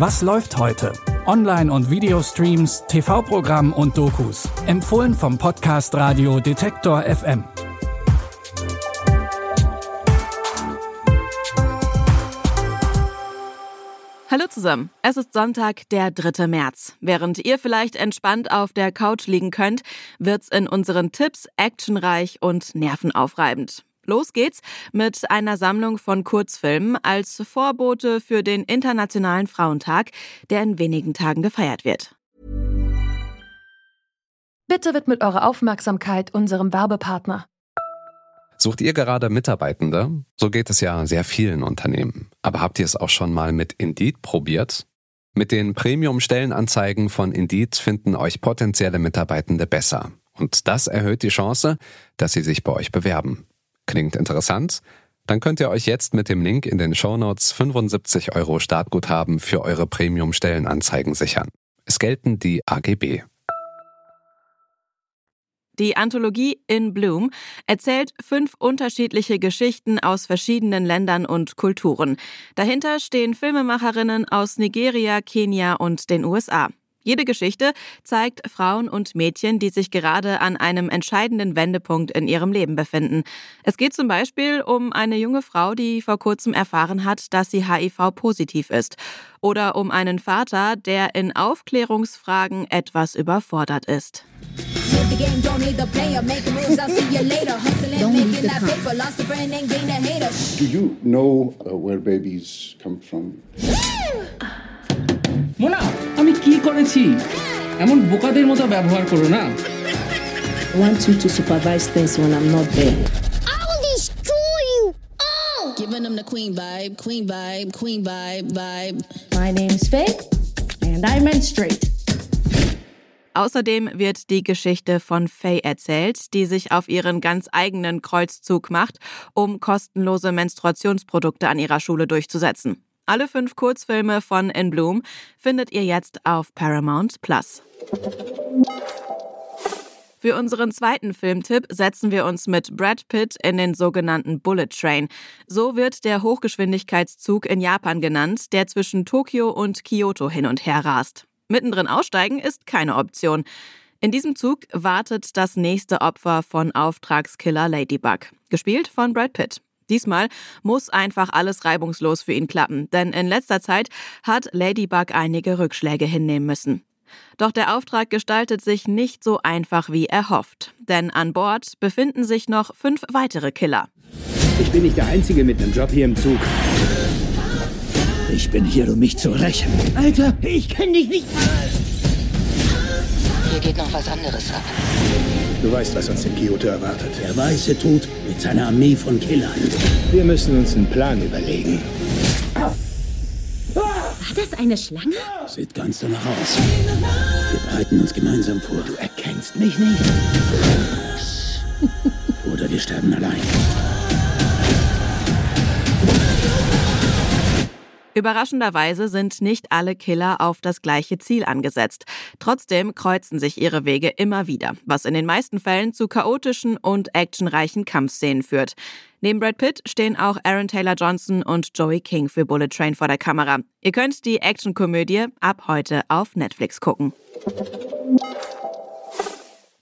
Was läuft heute? Online- und Videostreams, TV-Programm und Dokus. Empfohlen vom Podcast Radio Detektor FM. Hallo zusammen. Es ist Sonntag, der 3. März. Während ihr vielleicht entspannt auf der Couch liegen könnt, wird's in unseren Tipps actionreich und nervenaufreibend. Los geht's mit einer Sammlung von Kurzfilmen als Vorbote für den Internationalen Frauentag, der in wenigen Tagen gefeiert wird. Bitte widmet eure Aufmerksamkeit unserem Werbepartner. Sucht ihr gerade Mitarbeitende? So geht es ja sehr vielen Unternehmen. Aber habt ihr es auch schon mal mit Indeed probiert? Mit den Premium-Stellenanzeigen von Indeed finden euch potenzielle Mitarbeitende besser. Und das erhöht die Chance, dass sie sich bei euch bewerben. Klingt interessant? Dann könnt ihr euch jetzt mit dem Link in den Shownotes 75 Euro Startguthaben für eure Premium-Stellenanzeigen sichern. Es gelten die AGB. Die Anthologie In Bloom erzählt fünf unterschiedliche Geschichten aus verschiedenen Ländern und Kulturen. Dahinter stehen Filmemacherinnen aus Nigeria, Kenia und den USA. Jede Geschichte zeigt Frauen und Mädchen, die sich gerade an einem entscheidenden Wendepunkt in ihrem Leben befinden. Es geht zum Beispiel um eine junge Frau, die vor kurzem erfahren hat, dass sie HIV-positiv ist. Oder um einen Vater, der in Aufklärungsfragen etwas überfordert ist. Do you know uh, where babies come from? Mona! করেছি এমন বোকাদের মতো ব্যবহার করো না I want you to supervise things when I'm not there. I will destroy you all. Giving them the queen vibe, queen vibe, queen vibe, vibe. My name's Faye, and I menstruate. Außerdem wird die Geschichte von Faye erzählt, die sich auf ihren ganz eigenen Kreuzzug macht, um kostenlose Menstruationsprodukte an ihrer Schule durchzusetzen. Alle fünf Kurzfilme von In Bloom findet ihr jetzt auf Paramount Plus. Für unseren zweiten Filmtipp setzen wir uns mit Brad Pitt in den sogenannten Bullet Train. So wird der Hochgeschwindigkeitszug in Japan genannt, der zwischen Tokio und Kyoto hin und her rast. Mittendrin aussteigen ist keine Option. In diesem Zug wartet das nächste Opfer von Auftragskiller Ladybug, gespielt von Brad Pitt. Diesmal muss einfach alles reibungslos für ihn klappen, denn in letzter Zeit hat Ladybug einige Rückschläge hinnehmen müssen. Doch der Auftrag gestaltet sich nicht so einfach wie erhofft, denn an Bord befinden sich noch fünf weitere Killer. Ich bin nicht der Einzige mit einem Job hier im Zug. Ich bin hier, um mich zu rächen. Alter, ich kenn dich nicht mal. Hier geht noch was anderes ab. Du weißt, was uns in Kyoto erwartet. Der weiße Tod mit seiner Armee von Killern. Wir müssen uns einen Plan überlegen. War das eine Schlange? Sieht ganz danach aus. Wir bereiten uns gemeinsam vor. Du erkennst mich nicht. Oder wir sterben allein. Überraschenderweise sind nicht alle Killer auf das gleiche Ziel angesetzt. Trotzdem kreuzen sich ihre Wege immer wieder, was in den meisten Fällen zu chaotischen und actionreichen Kampfszenen führt. Neben Brad Pitt stehen auch Aaron Taylor Johnson und Joey King für Bullet Train vor der Kamera. Ihr könnt die Actionkomödie ab heute auf Netflix gucken.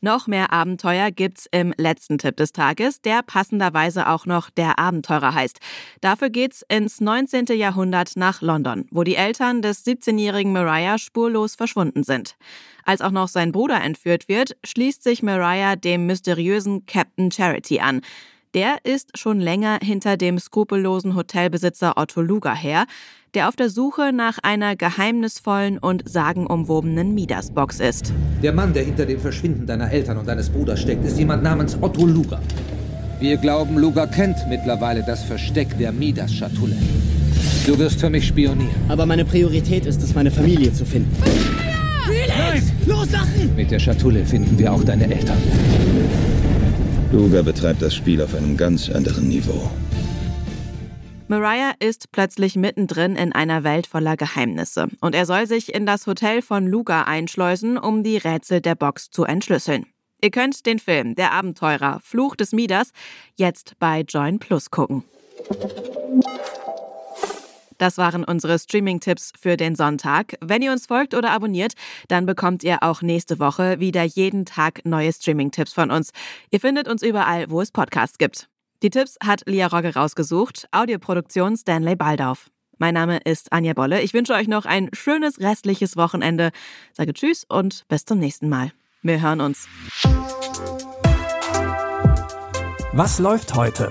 Noch mehr Abenteuer gibt's im letzten Tipp des Tages, der passenderweise auch noch der Abenteurer heißt. Dafür geht's ins 19. Jahrhundert nach London, wo die Eltern des 17-jährigen Mariah spurlos verschwunden sind. Als auch noch sein Bruder entführt wird, schließt sich Mariah dem mysteriösen Captain Charity an. Der ist schon länger hinter dem skrupellosen Hotelbesitzer Otto Luger her, der auf der Suche nach einer geheimnisvollen und sagenumwobenen Midas-Box ist. Der Mann, der hinter dem Verschwinden deiner Eltern und deines Bruders steckt, ist jemand namens Otto Luger. Wir glauben, Luger kennt mittlerweile das Versteck der Midas-Schatulle. Du wirst für mich spionieren. Aber meine Priorität ist es, meine Familie zu finden. Nein! Loslassen! Mit der Schatulle finden wir auch deine Eltern. Luger betreibt das Spiel auf einem ganz anderen Niveau. Mariah ist plötzlich mittendrin in einer Welt voller Geheimnisse und er soll sich in das Hotel von Luga einschleusen, um die Rätsel der Box zu entschlüsseln. Ihr könnt den Film Der Abenteurer Fluch des Midas jetzt bei Join Plus gucken. Das waren unsere Streaming-Tipps für den Sonntag. Wenn ihr uns folgt oder abonniert, dann bekommt ihr auch nächste Woche wieder jeden Tag neue Streaming-Tipps von uns. Ihr findet uns überall, wo es Podcasts gibt. Die Tipps hat Lia Rogge rausgesucht, Audioproduktion Stanley Baldauf. Mein Name ist Anja Bolle. Ich wünsche euch noch ein schönes restliches Wochenende. Sage Tschüss und bis zum nächsten Mal. Wir hören uns. Was läuft heute?